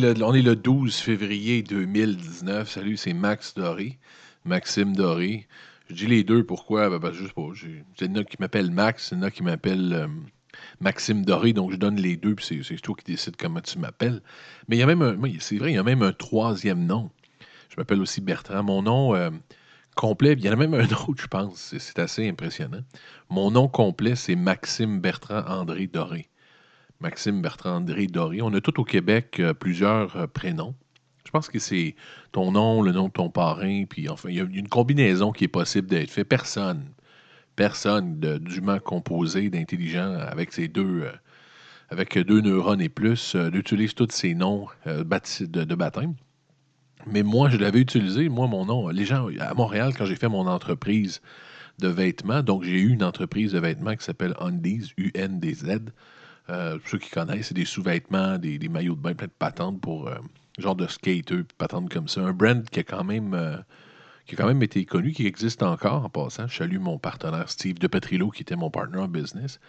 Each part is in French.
On est, le, on est le 12 février 2019. Salut, c'est Max Doré. Maxime Doré. Je dis les deux, pourquoi? Ben, ben, juste pour. C'est une qui m'appelle Max, une qui m'appelle euh, Maxime Doré, donc je donne les deux, puis c'est toi qui décides comment tu m'appelles. Mais il y a même un. C'est vrai, il y a même un troisième nom. Je m'appelle aussi Bertrand. Mon nom euh, complet, il y en a même un autre, je pense. C'est assez impressionnant. Mon nom complet, c'est Maxime Bertrand André Doré. Maxime Bertrand André Doré. On a tout au Québec euh, plusieurs euh, prénoms. Je pense que c'est ton nom, le nom de ton parrain, puis enfin, il y a une combinaison qui est possible d'être faite. Personne, personne dûment composé, d'intelligent, avec ces deux, euh, avec deux neurones et plus, utilise tous ces noms de, de, baptême. Mais moi, je l'avais utilisé, moi, mon nom. Les gens, à Montréal, quand j'ai fait mon entreprise de vêtements, donc j'ai eu une entreprise de vêtements qui s'appelle Undies, U-N-D-Z. Euh, ceux qui connaissent, c'est des sous-vêtements, des, maillots de bain, plein de patentes pour euh, genre de skater, patentes comme ça. Un brand qui a quand même euh, qui a quand même été connu, qui existe encore en passant. Je salue mon partenaire Steve de Petrillo, qui était mon partner en business.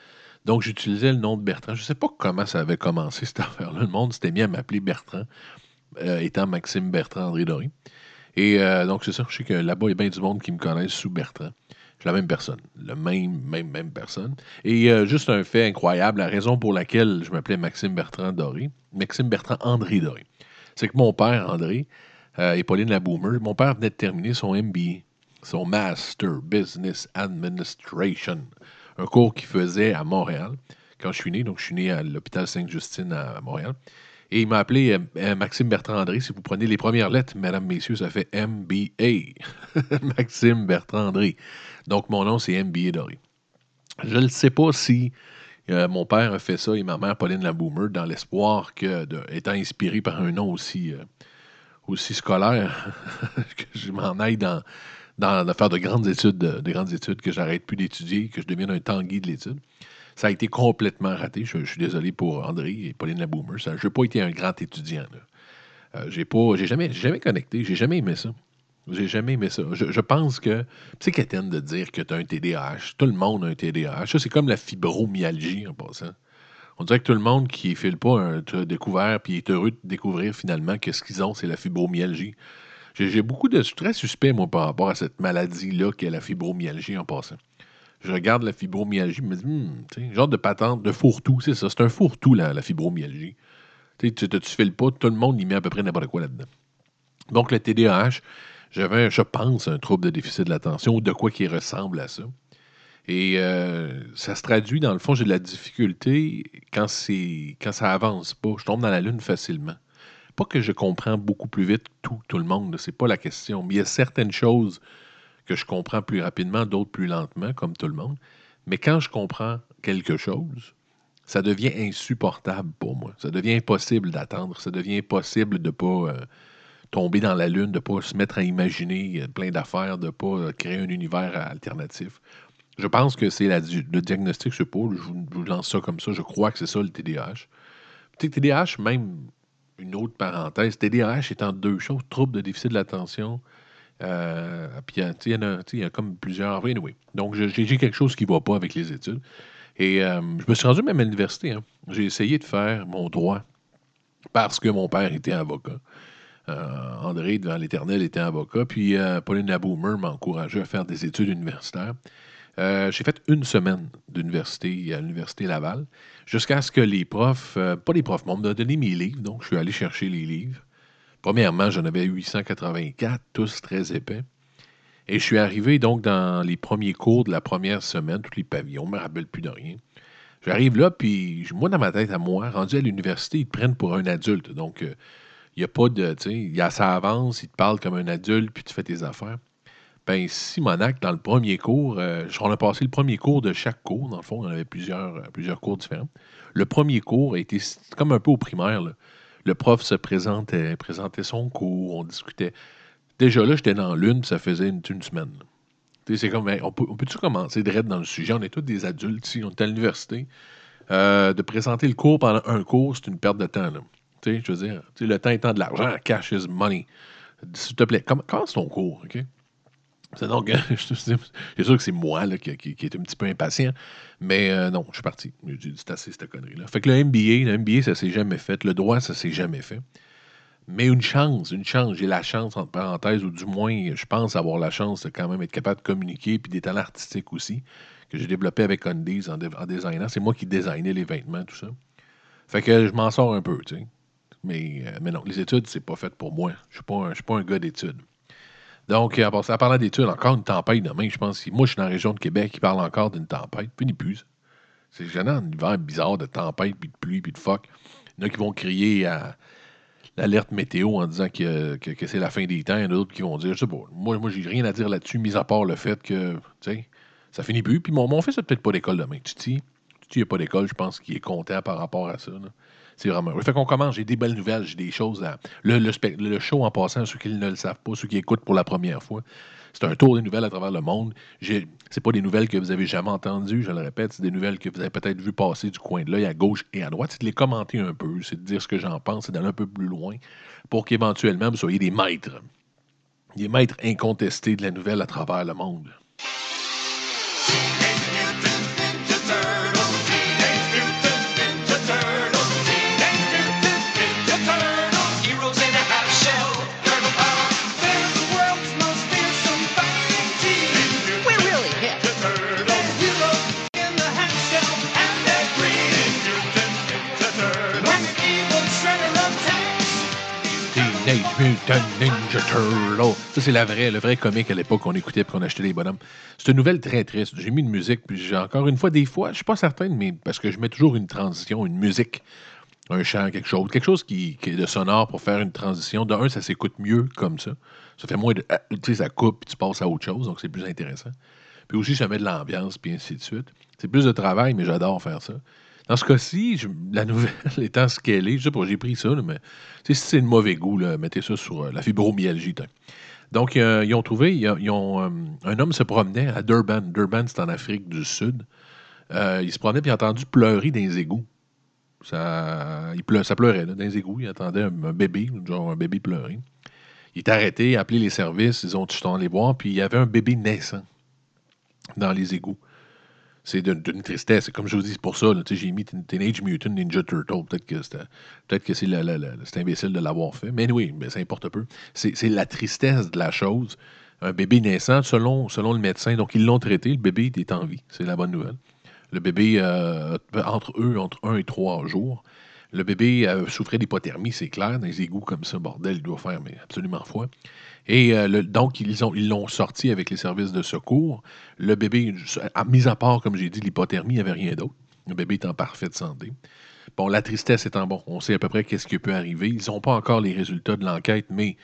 Donc, j'utilisais le nom de Bertrand. Je ne sais pas comment ça avait commencé, cette affaire-là. Le monde s'était mis à m'appeler Bertrand, étant Maxime Bertrand André Doré. Et donc, c'est ça. Je sais que là-bas, il y a bien du monde qui me connaissent sous Bertrand la même personne. Le même, même, même personne. Et euh, juste un fait incroyable, la raison pour laquelle je m'appelais Maxime Bertrand Doré, Maxime Bertrand André Doré, c'est que mon père, André, euh, et Pauline mon père venait de terminer son MBA, son Master Business Administration, un cours qu'il faisait à Montréal quand je suis né. Donc, je suis né à l'hôpital Sainte-Justine à Montréal. Et il m'a appelé euh, Maxime Bertrand André. Si vous prenez les premières lettres, mesdames, messieurs, ça fait MBA. Maxime Bertrand André. Donc, mon nom, c'est MBA Doré. Je ne sais pas si euh, mon père a fait ça et ma mère, Pauline Laboomer, dans l'espoir que, étant inspiré par un nom aussi, euh, aussi scolaire, que je m'en aille dans, dans, faire de grandes études, de, grandes études, que j'arrête plus d'étudier, que je devienne un tanguy de l'étude. Ça a été complètement raté. Je, suis désolé pour André et Pauline Laboomer. Je n'ai pas été un grand étudiant. Euh, j'ai pas, j'ai jamais, jamais connecté, j'ai jamais aimé ça. J'ai jamais aimé ça. Je, pense que. C'est qu'Étienne de dire que tu as un TDAH. Tout le monde a un TDAH. Ça, c'est comme la fibromyalgie en passant. On dirait que tout le monde qui file pas un découvert puis est heureux de découvrir finalement que ce qu'ils ont, c'est la fibromyalgie. J'ai beaucoup de. Très suspect, moi, par rapport à cette maladie-là qu'est la fibromyalgie en passant. Je regarde la fibromyalgie, je me dis, hmm, genre de patente, de fourre-tout, c'est ça. C'est un fourre-tout, la, la fibromyalgie. Tu ne files pas, tout le monde y met à peu près n'importe quoi là-dedans. Donc, le TDAH, j'avais, je pense, un trouble de déficit de l'attention ou de quoi qui ressemble à ça. Et euh, ça se traduit, dans le fond, j'ai de la difficulté quand, c'est, quand ça avance pas. Je tombe dans la lune facilement. Pas que je comprends beaucoup plus vite tout, tout le monde, c'est pas la question. Mais il y a certaines choses que je comprends plus rapidement, d'autres plus lentement, comme tout le monde. Mais quand je comprends quelque chose, ça devient insupportable pour moi. Ça devient impossible d'attendre. Ça devient impossible de ne pas euh, tomber dans la lune, de ne pas se mettre à imaginer euh, plein d'affaires, de ne pas euh, créer un univers alternatif. Je pense que c'est le diagnostic, je sais pas, je vous, lance ça comme ça, je crois que c'est ça le TDAH. Tu TDAH, même une autre parenthèse, TDAH étant deux choses, trouble de déficit de l'attention, euh, puis il y, a comme plusieurs. Anyway. Donc, j'ai quelque chose qui ne va pas avec les études. Et je me suis rendu même à l'université. Hein. J'ai essayé de faire mon droit parce que mon père était avocat. Euh, André, devant l'Éternel, était avocat. Puis euh, Pauline Laboomer m'a encouragé à faire des études universitaires. Euh, j'ai fait une semaine d'université à l'Université Laval, jusqu'à ce que les profs, pas les profs, m'ont donné mes livres, donc je suis allé chercher les livres. Premièrement, j'en avais 884, tous très épais. Et je suis arrivé donc dans les premiers cours de la première semaine, tous les pavillons, je ne me rappelle plus de rien. J'arrive là, puis moi, dans ma tête à moi, rendu à l'université, ils te prennent pour un adulte. Donc, il n'y a pas de. Tu sais, ça avance, il te parle comme un adulte, puis tu fais tes affaires. Ben, Simonac, dans le premier cours, euh, on a passé le premier cours de chaque cours, dans le fond, on avait plusieurs, euh, plusieurs cours différents. Le premier cours a été comme un peu au primaire. Le prof se présentait, présentait son cours, on discutait. Déjà là, j'étais dans l'une, ça faisait une, une semaine. C'est comme, on, peut, tu commencer de dans le sujet? On est tous des adultes ici, on est à l'université. Euh, de présenter le cours pendant un cours, c'est une perte de temps. Là je veux dire, le temps étant de l'argent, cash is money. S'il te plaît, commence ton cours, OK? C'est donc, c'est sûr que c'est moi là, qui, est un petit peu impatient, mais euh, non, je suis parti. J'ai dit, c'est assez cette connerie-là. Fait que le MBA, le MBA, ça s'est jamais fait. Le droit, ça s'est jamais fait. Mais une chance, une chance, j'ai la chance, entre parenthèses, ou du moins, je pense avoir la chance de quand même être capable de communiquer, puis des talents artistiques aussi, que j'ai développé avec Undies en, en designant. C'est moi qui designais les vêtements, tout ça. Fait que je m'en sors un peu, tu sais. Mais, euh, mais non, les études, c'est pas fait pour moi. Je ne suis pas un gars d'études. Donc, en parlant d'études, encore une tempête demain, je pense. Moi, je suis dans la région de Québec, qui parle encore d'une tempête. Puis, ni plus. C'est gênant, un hiver bizarre de tempête, puis de pluie, puis de fuck. Il y en a qui vont crier à l'alerte météo en disant que, c'est la fin des temps. Il y en a d'autres qui vont dire, je sais pas, moi, moi j'ai rien à dire là-dessus, mis à part le fait que, tu sais, ça finit plus. Puis mon, mon fils n'a peut-être pas d'école demain. Tu dis, tu n'a pas d'école, je pense qu'il est content par rapport à ça. C'est. Fait qu'on commence, j'ai des belles nouvelles, j'ai des choses à. Le, le, show en passant, ceux qui ne le savent pas, ceux qui écoutent pour la première fois, c'est un tour des nouvelles à travers le monde. C'est pas des nouvelles que vous avez jamais entendues, je le répète, c'est des nouvelles que vous avez peut-être vu passer du coin de l'œil à gauche et à droite. C'est de les commenter un peu, c'est de dire ce que j'en pense, c'est d'aller un peu plus loin pour qu'éventuellement vous soyez des maîtres. Des maîtres incontestés de la nouvelle à travers le monde. Ninja Turtle. Ça, c'est la vraie, le vrai comique à l'époque qu'on écoutait et qu'on achetait les bonhommes. C'est une nouvelle très triste. J'ai mis une musique, puis j'ai encore une fois, des fois, je suis pas certain, mais parce que je mets toujours une transition, une musique, un chant, quelque chose, quelque chose qui, est de sonore pour faire une transition. D'un, ça s'écoute mieux comme ça. Ça fait moins de. Ah, tu ça coupe, puis tu passes à autre chose, donc c'est plus intéressant. Puis aussi, ça met de l'ambiance, puis ainsi de suite. C'est plus de travail, mais j'adore faire ça. Dans ce cas-ci, la nouvelle étant ce qu'elle est, je sais pas, j'ai pris ça, mais si c'est de mauvais goût, mettez ça sur euh, la fibromyalgie. Donc, euh, ils ont trouvé, ils euh, un homme se promenait à Durban. Durban, c'est en Afrique du Sud. il se promenait il a entendu pleurer dans les égouts. Ça, il ça pleurait dans les égouts. Il attendait un, bébé, genre un bébé pleurer. Il est arrêté, il a appelé les services, ils ont tout les voir, puis il y avait un bébé naissant dans les égouts c'est d'une tristesse. Comme je vous dis, c'est pour ça, j'ai mis Teenage Mutant Ninja Turtle. Peut-être que c'est peut que c'est imbécile de l'avoir fait. Mais oui, mais ça importe peu. C'est la tristesse de la chose. Un bébé naissant, selon, selon le médecin, donc ils l'ont traité, le bébé est en vie. C'est la bonne nouvelle. Le bébé, euh, entre eux, entre un et trois jours, le bébé euh, souffrait d'hypothermie, c'est clair, dans les égouts comme ça, bordel, il doit faire absolument froid. Et euh, donc, ils l'ont sorti avec les services de secours. Le bébé, à, mis à part, comme j'ai dit, l'hypothermie, il n'y avait rien d'autre. Le bébé est en parfaite santé. Bon, la tristesse étant bon, on sait à peu près qu'est-ce qui peut arriver. Ils n'ont pas encore les résultats de l'enquête, mais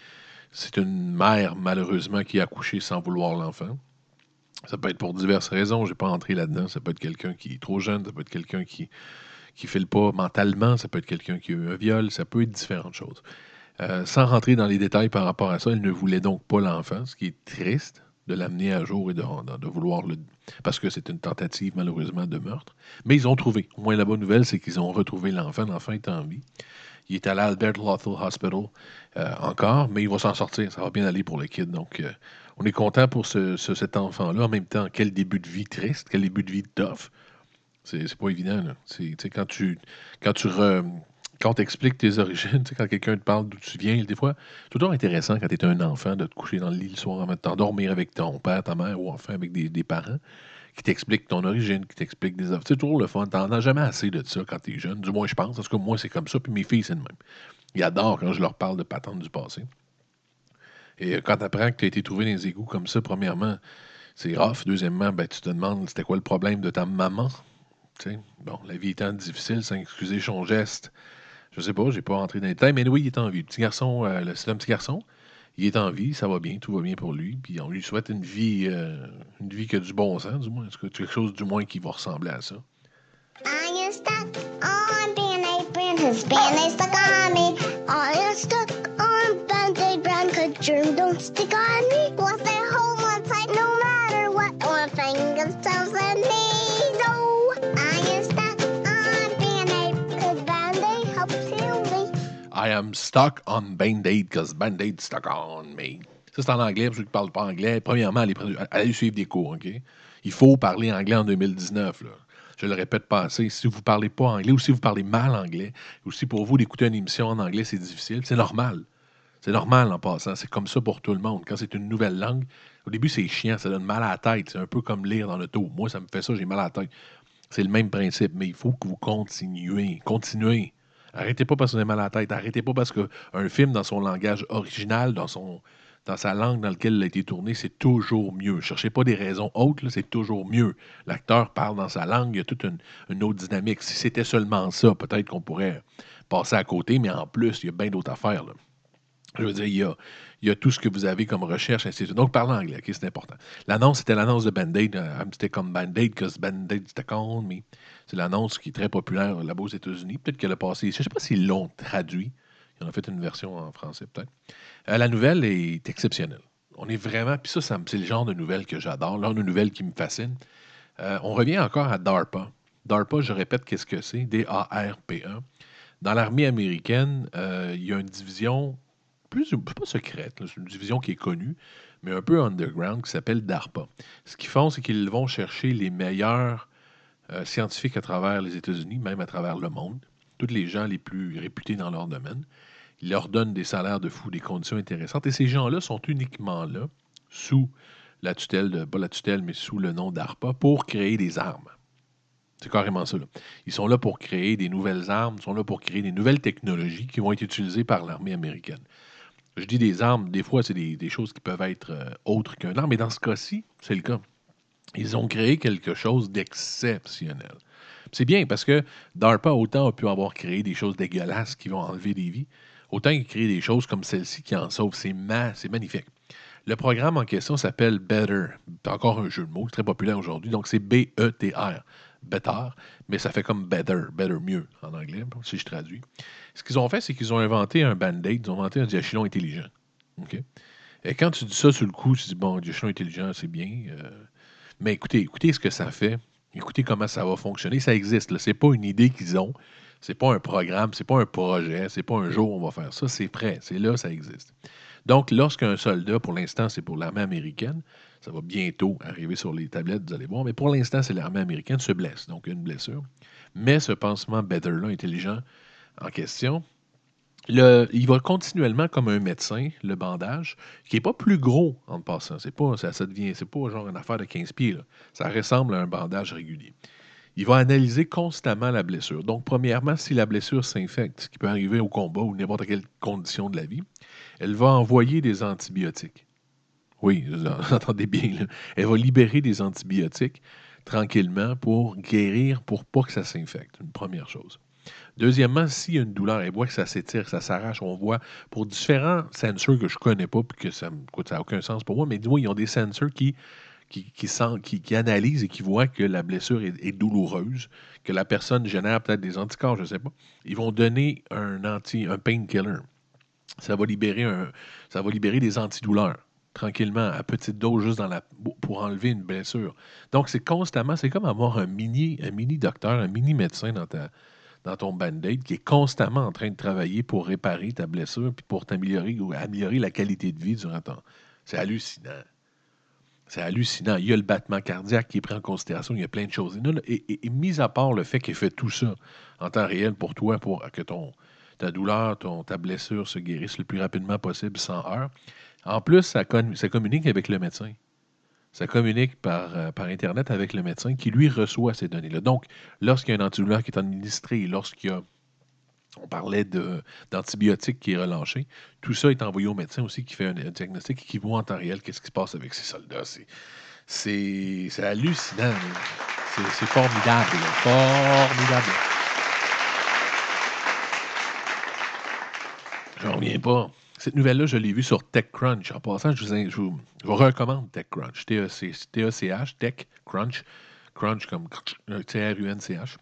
c'est une mère, malheureusement, qui a accouché sans vouloir l'enfant. Ça peut être pour diverses raisons, je n'ai pas entré là-dedans. Ça peut être quelqu'un qui est trop jeune, ça peut être quelqu'un qui qui ne file pas mentalement, ça peut être quelqu'un qui a eu un viol, ça peut être différentes choses. Euh, sans rentrer dans les détails par rapport à ça, elle ne voulait donc pas l'enfant, ce qui est triste de l'amener à jour et de, vouloir le... Parce que c'est une tentative, malheureusement, de meurtre. Mais ils ont trouvé. Au moins, la bonne nouvelle, c'est qu'ils ont retrouvé l'enfant. L'enfant est en vie. Il est à l'Albert Lothal Hospital euh, encore, mais il va s'en sortir. Ça va bien aller pour le kid. Donc, euh, on est content pour cet enfant-là. En même temps, quel début de vie triste, quel début de vie tough. C'est pas évident. Là. Quand tu, quand tu quand t'expliques tes origines, quand quelqu'un te parle d'où tu viens, des fois, c'est toujours intéressant quand tu es un enfant de te coucher dans le lit le soir avant de t'endormir avec ton père, ta mère ou enfin avec des, parents qui t'expliquent ton origine, qui t'expliquent des C'est toujours le fun. T'en as jamais assez de ça quand tu es jeune. Du moins, je pense. Parce que moi, c'est comme ça. Puis mes filles, c'est le même. Ils adorent quand je leur parle de patentes du passé. Et euh, quand tu apprends que tu as été trouvé dans les égouts comme ça, premièrement, c'est rough. Deuxièmement, ben, tu te demandes c'était quoi le problème de ta maman? Bon, la vie étant difficile, sans excuser son geste, je sais pas, j'ai pas rentré dans les détails, mais oui, il est en vie. Le petit garçon, euh, c'est un petit garçon. Il est en vie, ça va bien, tout va bien pour lui. Puis on lui souhaite une vie, euh, une vie qui a du bon sens, du moins. Quelque chose du moins qui va ressembler à ça? Stuck on Band-Aid because Band-Aid stuck on me. Ça, c'est en anglais, pour ceux qui ne parlent pas anglais. Premièrement, allez, suivre des cours, OK? Il faut parler anglais en 2019, là. Je le répète pas assez. Si vous ne parlez pas anglais ou si vous parlez mal anglais, ou si pour vous d'écouter une émission en anglais, c'est difficile, c'est normal. C'est normal en passant. C'est comme ça pour tout le monde. Quand c'est une nouvelle langue, au début, c'est chiant, ça donne mal à la tête. C'est un peu comme lire dans le taux. Moi, ça me fait ça, j'ai mal à la tête. C'est le même principe, mais il faut que vous continuez. Continuez. Arrêtez pas parce vous avez mal à la tête. Arrêtez pas parce qu'un film dans son langage original, dans, son, dans sa langue dans laquelle il a été tourné, c'est toujours mieux. Cherchez pas des raisons autres, c'est toujours mieux. L'acteur parle dans sa langue, il y a toute une, autre dynamique. Si c'était seulement ça, peut-être qu'on pourrait passer à côté, mais en plus, il y a bien d'autres affaires. Je veux dire, il y, a, tout ce que vous avez comme recherche, ainsi de suite. Donc, parlez anglais, c'est important. L'annonce, c'était l'annonce de Band-Aid. Euh, c'était comme Band-Aid, que Band-Aid, c'était con, mais c'est l'annonce qui est très populaire là-bas aux États-Unis. Peut-être qu'elle a passé, je ne sais pas s'ils l'ont traduit. Ils en ont fait une version en français, peut-être. Euh, la nouvelle est exceptionnelle. On est vraiment, puis ça, c'est le genre de nouvelle que j'adore, le de nouvelle qui me fascine. Euh, on revient encore à DARPA. DARPA, je répète, qu'est-ce que c'est? D-A-R-P-A. Dans l'armée américaine, il y a une division plus, pas secrète, c'est une division qui est connue, mais un peu underground, qui s'appelle DARPA. Ce qu'ils font, c'est qu'ils vont chercher les meilleurs euh, scientifiques à travers les États-Unis, même à travers le monde, tous les gens les plus réputés dans leur domaine. Ils leur donnent des salaires de fou, des conditions intéressantes, et ces gens-là sont uniquement là, sous la tutelle, de, pas la tutelle, mais sous le nom d'ARPA, pour créer des armes. C'est carrément ça. Ils sont là pour créer des nouvelles armes, ils sont là pour créer des nouvelles technologies qui vont être utilisées par l'armée américaine. Je dis des armes, des fois, c'est des, choses qui peuvent être euh, autres qu'un arme, mais dans ce cas-ci, c'est le cas. Ils ont créé quelque chose d'exceptionnel. C'est bien parce que DARPA, autant a pu avoir créé des choses dégueulasses qui vont enlever des vies, autant il crée des choses comme celle-ci qui en sauvent. C'est magnifique. Le programme en question s'appelle Better. Encore un jeu de mots très populaire aujourd'hui. Donc, c'est B-E-T-R better, mais ça fait comme better, better, mieux en anglais, si je traduis. Ce qu'ils ont fait, c'est qu'ils ont inventé un band-aid, ils ont inventé un diachylon intelligent. Et quand tu dis ça sur le coup, tu dis, bon, diachylon intelligent, c'est bien. Euh, mais écoutez, écoutez ce que ça fait. Écoutez comment ça va fonctionner. Ça existe. Ce n'est pas une idée qu'ils ont. C'est pas un programme, c'est pas un projet, c'est pas un jour on va faire ça. C'est prêt. C'est là, ça existe. Donc, lorsqu'un soldat, pour l'instant, c'est pour l'armée américaine, ça va bientôt arriver sur les tablettes, vous allez voir. Mais pour l'instant, c'est l'armée américaine se blesse, donc une blessure. Mais ce pansement Better-là, intelligent en question, il va continuellement comme un médecin, le bandage, qui n'est pas plus gros en passant. C'est pas, ça, c'est pas genre une affaire de 15 pieds. Ça ressemble à un bandage régulier. Il va analyser constamment la blessure. Donc, premièrement, si la blessure s'infecte, ce qui peut arriver au combat ou n'importe quelle condition de la vie, elle va envoyer des antibiotiques. Oui, vous entendez bien. Elle va libérer des antibiotiques tranquillement pour guérir, pour pas que ça s'infecte. Une première chose. Deuxièmement, s'il y a une douleur, elle voit que ça s'étire, ça s'arrache, on voit pour différents sensors que je ne connais pas puis que ça n'a aucun sens pour moi, mais dis-moi, ils ont des sensors qui, qui, qui, analysent et qui voient que la blessure est, douloureuse, que la personne génère peut-être des anticorps, je ne sais pas. Ils vont donner un anti, un painkiller. Ça va libérer un, ça va libérer des antidouleurs tranquillement, à petite dose, juste dans la, pour enlever une blessure. Donc, c'est constamment, c'est comme avoir un mini, un mini docteur, un mini médecin dans, ta, dans ton band-aid qui est constamment en train de travailler pour réparer ta blessure puis pour t'améliorer ou améliorer la qualité de vie durant ton. C'est hallucinant. C'est hallucinant. Il y a le battement cardiaque qui est pris en considération. Il y a plein de choses. Et, et, mis à part le fait qu'il fait tout ça en temps réel pour toi, pour que ta douleur, ton, ta blessure se guérisse le plus rapidement possible sans heure, en plus, ça, communique avec le médecin. Ça communique par, euh, par Internet avec le médecin qui, lui, reçoit ces données-là. Donc, lorsqu'il y a un antidouleur qui est administré, lorsqu'il y a on parlait d'antibiotiques qui est relâché. Tout ça est envoyé au médecin aussi qui fait un, diagnostic et qui voit en temps réel qu'est-ce qui se passe avec ces soldats. C'est hallucinant. C'est formidable. Formidable. J'en reviens pas. Cette nouvelle-là, je l'ai vue sur TechCrunch. En passant, je vous, recommande TechCrunch. T-E-C-H, TechCrunch. Crunch comme T-R-U-N-C-H.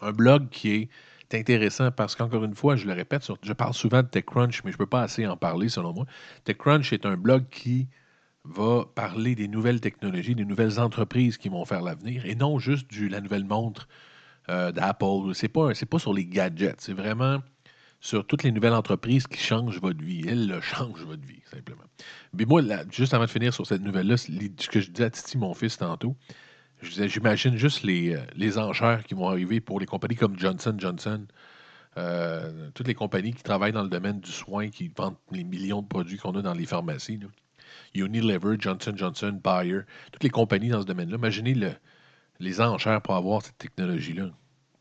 Un blog qui est intéressant parce qu'encore une fois, je le répète, je parle souvent de TechCrunch, mais je ne peux pas assez en parler selon moi. TechCrunch est un blog qui va parler des nouvelles technologies, des nouvelles entreprises qui vont faire l'avenir et non juste de la nouvelle montre euh, d'Apple. Ce n'est pas sur les gadgets. C'est vraiment sur toutes les nouvelles entreprises qui changent votre vie. Elle le change votre vie, simplement. Mais moi, juste avant de finir sur cette nouvelle-là, ce que je disais à Titi, mon fils, tantôt, j'imagine juste les, euh, les enchères qui vont arriver pour les compagnies comme Johnson Johnson, euh, toutes les compagnies qui travaillent dans le domaine du soin, qui vendent les millions de produits qu'on a dans les pharmacies. Unilever, Johnson Johnson, Bayer, toutes les compagnies dans ce domaine-là. Imaginez le, les enchères pour avoir cette technologie-là.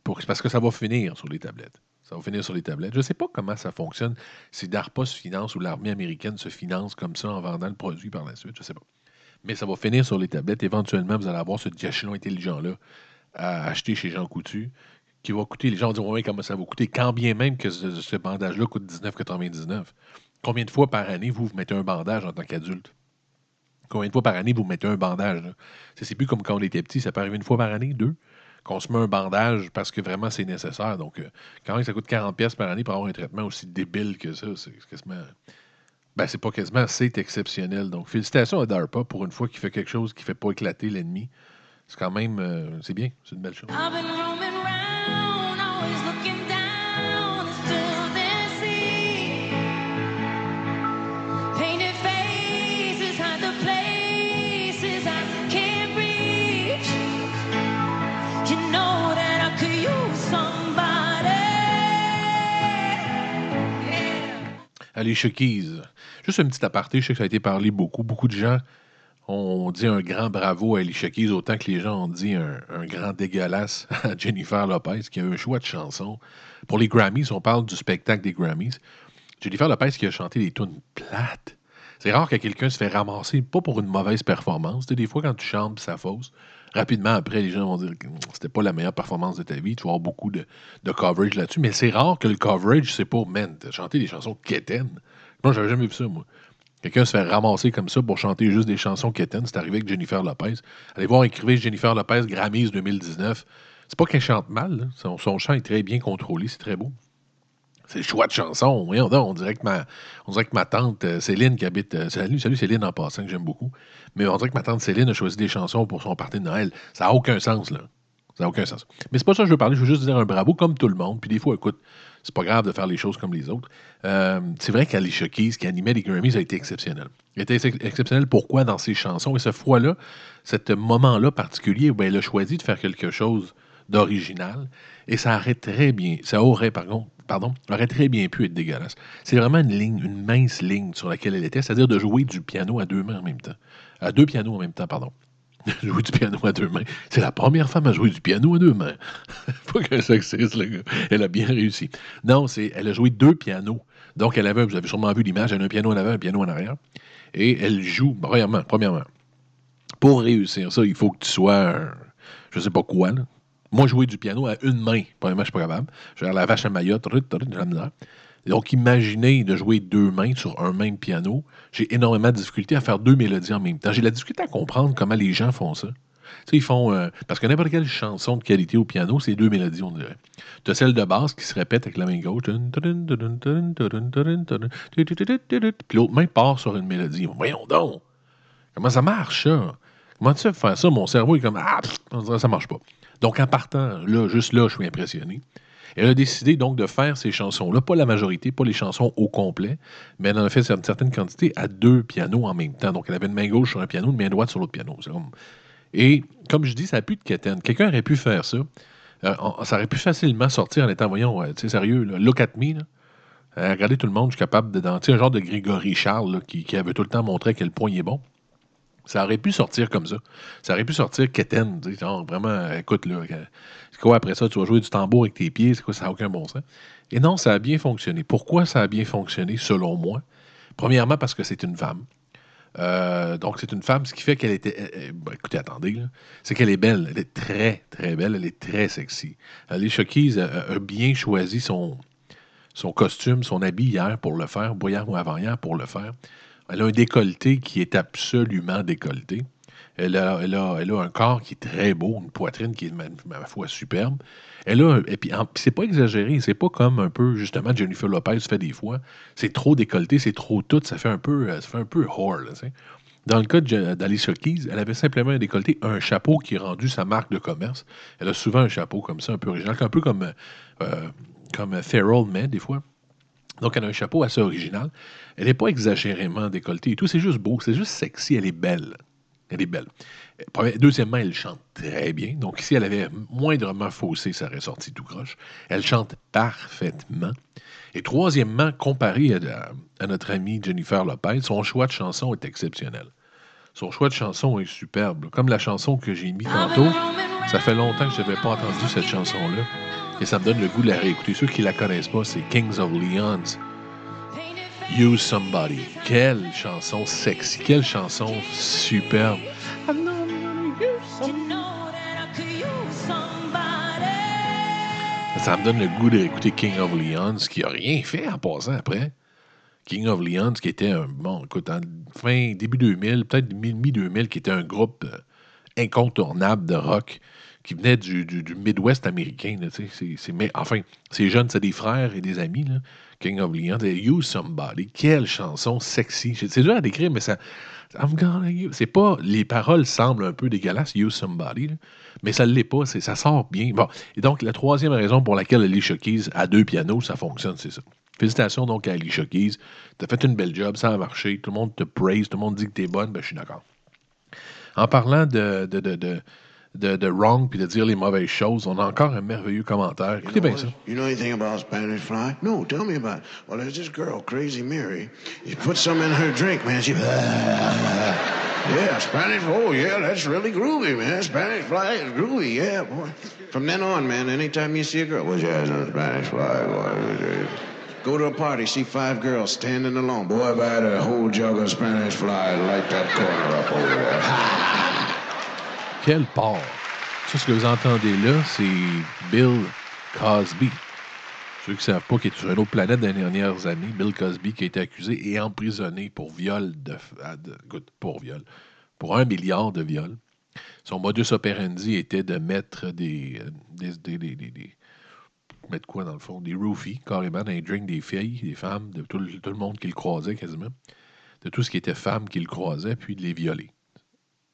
Parce que ça va finir sur les tablettes. Ça va finir sur les tablettes. Je ne sais pas comment ça fonctionne, si DARPA se finance ou l'armée américaine se finance comme ça en vendant le produit par la suite. Je ne sais pas. Mais ça va finir sur les tablettes. Éventuellement, vous allez avoir ce diachylon intelligent-là à acheter chez Jean Coutu qui va coûter. Les gens diront oui, comment ça va coûter, quand bien même que ce, bandage-là coûte 19,99. Combien de fois par année vous, vous mettez un bandage en tant qu'adulte? Combien de fois par année vous mettez un bandage? C'est plus comme quand on était petit, ça peut arriver une fois par année, deux? Qu'on se met un bandage parce que vraiment c'est nécessaire. Donc, euh, quand même, ça coûte 40$ par année pour avoir un traitement aussi débile que ça, c'est quasiment. Ben, c'est pas quasiment, c'est exceptionnel. Donc, félicitations à DARPA pour une fois qu'il fait quelque chose qui fait pas éclater l'ennemi. C'est quand même, euh, c'est bien, c'est une belle chose. Alicia Keys. Juste un petit aparté, je sais que ça a été parlé beaucoup. Beaucoup de gens ont dit un grand bravo à Alicia Keys, autant que les gens ont dit un, grand dégueulasse à Jennifer Lopez, qui a un choix de chanson. Pour les Grammys, on parle du spectacle des Grammys. Jennifer Lopez qui a chanté des tunes plates. C'est rare que quelqu'un se fait ramasser, pas pour une mauvaise performance. des fois, quand tu chantes, ça fausse rapidement après, les gens vont dire que c'était pas la meilleure performance de ta vie. Tu vas avoir beaucoup de, coverage là-dessus. Mais c'est rare que le coverage, c'est pas, man, chanter des chansons quétaines. Moi, j'avais jamais vu ça, moi. Quelqu'un se fait ramasser comme ça pour chanter juste des chansons quétaines. C'est arrivé avec Jennifer Lopez. Allez voir écrivez Jennifer Lopez Grammys 2019. C'est pas qu'elle chante mal. Son, chant est très bien contrôlé. C'est très beau. C'est le choix de chanson. on, dirait que ma, on dirait que ma tante euh, Céline qui habite. Euh, salut, salut Céline en passant, que j'aime beaucoup. Mais on dirait que ma tante Céline a choisi des chansons pour son party de Noël. Ça n'a aucun sens, là. Ça n'a aucun sens. Mais c'est pas ça que je veux parler. Je veux juste dire un bravo comme tout le monde. Puis des fois, écoute, c'est pas grave de faire les choses comme les autres. Euh, c'est vrai qu'Alicia Keys, qui animait les Grammys, a été exceptionnel. Elle a été exceptionnel pourquoi dans ses chansons? Et ce fois-là, ce moment-là particulier, ben, elle a choisi de faire quelque chose d'original. Et ça aurait très bien, ça aurait, par contre, pardon, aurait très bien pu être dégueulasse. C'est vraiment une ligne, une mince ligne sur laquelle elle était, c'est-à-dire de jouer du piano à deux mains en même temps. À deux pianos en même temps, pardon. jouer du piano à deux mains. C'est la première femme à jouer du piano à deux mains. Pas qu'un sexiste, le gars. Elle a bien réussi. Non, c'est, elle a joué deux pianos. Donc, elle avait, vous avez sûrement vu l'image, elle a un piano en avant, un piano en arrière. Et elle joue, premièrement, premièrement, pour réussir ça, il faut que tu sois, je ne sais pas quoi, là, moi, jouer du piano à une main, premièrement, je suis pas capable. Je vais la vache à maillotte, donc, imaginez de jouer deux mains sur un même piano. J'ai énormément de difficulté à faire deux mélodies en même temps. J'ai la difficulté à comprendre comment les gens font ça. Tu sais, ils font. Euh, parce que n'importe quelle chanson de qualité au piano, c'est deux mélodies, on dirait. Tu as celle de basse qui se répète avec la main gauche. Puis l'autre main part sur une mélodie. Voyons donc. Comment ça marche, ça? Comment tu fais faire ça? Mon cerveau est comme. Ah, on ça marche pas. Donc, en partant, là, juste là, je suis impressionné. Elle a décidé donc de faire ces chansons-là, pas la majorité, pas les chansons au complet, mais elle en a fait une certaine quantité à deux pianos en même temps. Donc, elle avait une main gauche sur un piano, une main droite sur l'autre piano. Et comme je dis, ça n'a plus de quétaine. Quelqu'un aurait pu faire ça. Euh, ça aurait pu facilement sortir en étant, voyons, tu sais, sérieux, look at me. Là. Euh, regardez tout le monde, je suis capable de danser. Un genre de Grégory Charles qui, avait tout le temps montré quel point il est bon. Ça aurait pu sortir comme ça. Ça aurait pu sortir Keten. Genre, vraiment, écoute, là, c'est quoi après ça, tu vas jouer du tambour avec tes pieds, c'est quoi, ça n'a aucun bon sens. Et non, ça a bien fonctionné. Pourquoi ça a bien fonctionné, selon moi? Premièrement, parce que c'est une femme. Euh, donc, c'est une femme, ce qui fait qu'elle était. Ben, écoutez, attendez, c'est qu'elle est belle. Elle est très, très belle. Elle est très sexy. Alicia Keys a, bien choisi son, son costume, son habit hier pour le faire, hier ou avant-hier pour le faire. Elle a un décolleté qui est absolument décolleté. Elle a, elle, un corps qui est très beau, une poitrine qui est, ma, ma foi, superbe. Elle a, et puis, c'est pas exagéré, c'est pas comme un peu, justement, Jennifer Lopez fait des fois. C'est trop décolleté, c'est trop tout, ça fait un peu, ça fait un peu whore, Dans le cas d'Alicia Keys, elle avait simplement un décolleté, un chapeau qui est rendu sa marque de commerce. Elle a souvent un chapeau comme ça, un peu original, un peu comme, euh, comme Farrell met des fois. Donc, elle a un chapeau assez original. Elle n'est pas exagérément décolletée et tout. C'est juste beau, c'est juste sexy. Elle est belle. Elle est belle. Deuxièmement, elle chante très bien. Donc, si elle avait moindrement faussé, ça aurait sorti tout croche. Elle chante parfaitement. Et troisièmement, comparé à, notre amie Jennifer Lopez, son choix de chanson est exceptionnel. Son choix de chanson est superbe. Comme la chanson que j'ai mis tantôt, ça fait longtemps que je n'avais pas entendu cette chanson-là. Et ça me donne le goût de la réécouter. Ceux qui la connaissent pas, c'est Kings of Leon's Use Somebody. Quelle chanson sexy, quelle chanson superbe. Ça me donne le goût d'écouter King of Leon's qui n'a rien fait en passant après. King of Leon's qui était un, bon, écoute, en fin, début 2000, peut-être mi-2000, qui était un groupe incontournable de rock qui venait du, Midwest américain. mais, enfin, ces jeunes, c'est des frères et des amis. Là. King of Leon, You Somebody. Quelle chanson sexy. C'est dur à décrire, mais ça. C'est pas. Les paroles semblent un peu dégueulasses, You Somebody, mais ça ne l'est pas. Ça sort bien. Bon. Et donc, la troisième raison pour laquelle Alicia Keys a deux pianos, ça fonctionne, c'est ça. Félicitations donc à Alicia Keys. Tu as fait une belle job, ça a marché. Tout le monde te praise, tout le monde dit que tu es bonne. Ben, je suis d'accord. En parlant de de, de wrong puis de dire les mauvaises choses. On a encore un merveilleux commentaire. Écoutez bien ça. You know anything about Spanish fly? No, tell me about it. Well, there's this girl, Crazy Mary. You put some in her drink, man. She. Yeah, Spanish. Oh, yeah, that's really groovy, man. Spanish fly is groovy, yeah, boy. From then on, man, anytime you see a girl, what's your no Spanish fly? Boy. Go to a party, see five girls standing alone. Boy, if I had a whole jug of Spanish fly, I'd light that corner up over there. Quel port! Ça, ce que vous entendez là, c'est Bill Cosby. Ceux qui ne savent pas qu'il est sur une autre planète dans les dernières années, Bill Cosby qui a été accusé et emprisonné pour viol de, pour viol, pour un milliard de viols. Son modus operandi était de mettre des, mettre quoi dans le fond? Des roofies, carrément, dans les drinks des filles, des femmes, de tout, le monde qui le croisait quasiment, de tout ce qui était femme qui le croisait, puis de les violer.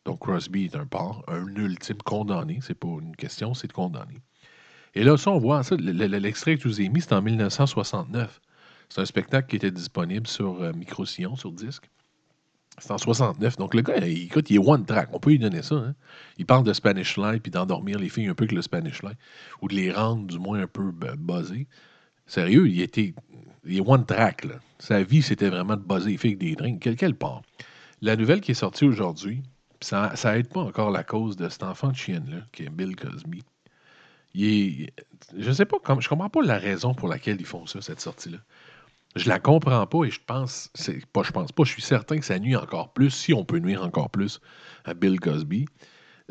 Donc Crosby est un part, un ultime condamné. C'est pas une question, c'est de condamner. Et là, ça, on voit ça. L'extrait que je vous ai mis, c'est en 1969. C'est un spectacle qui était disponible sur euh, Microsillon, sur disque. C'est en 69. Donc, le gars, écoute, il est one track. On peut lui donner ça. Hein. Il parle de Spanish Life puis d'endormir les filles un peu que le Spanish Life. Ou de les rendre, du moins, un peu buzzées. Sérieux, il était. Il est one track, là. Sa vie, c'était vraiment de buzzer les filles avec des drinks. Quel part. La nouvelle qui est sortie aujourd'hui, ça, ça aide pas encore la cause de cet enfant de chienne-là, qui est Bill Cosby. Il je sais pas, je comprends pas la raison pour laquelle ils font ça, cette sortie-là. Je la comprends pas et je pense, c'est pas, je pense pas, je suis certain que ça nuit encore plus, si on peut nuire encore plus à Bill Cosby.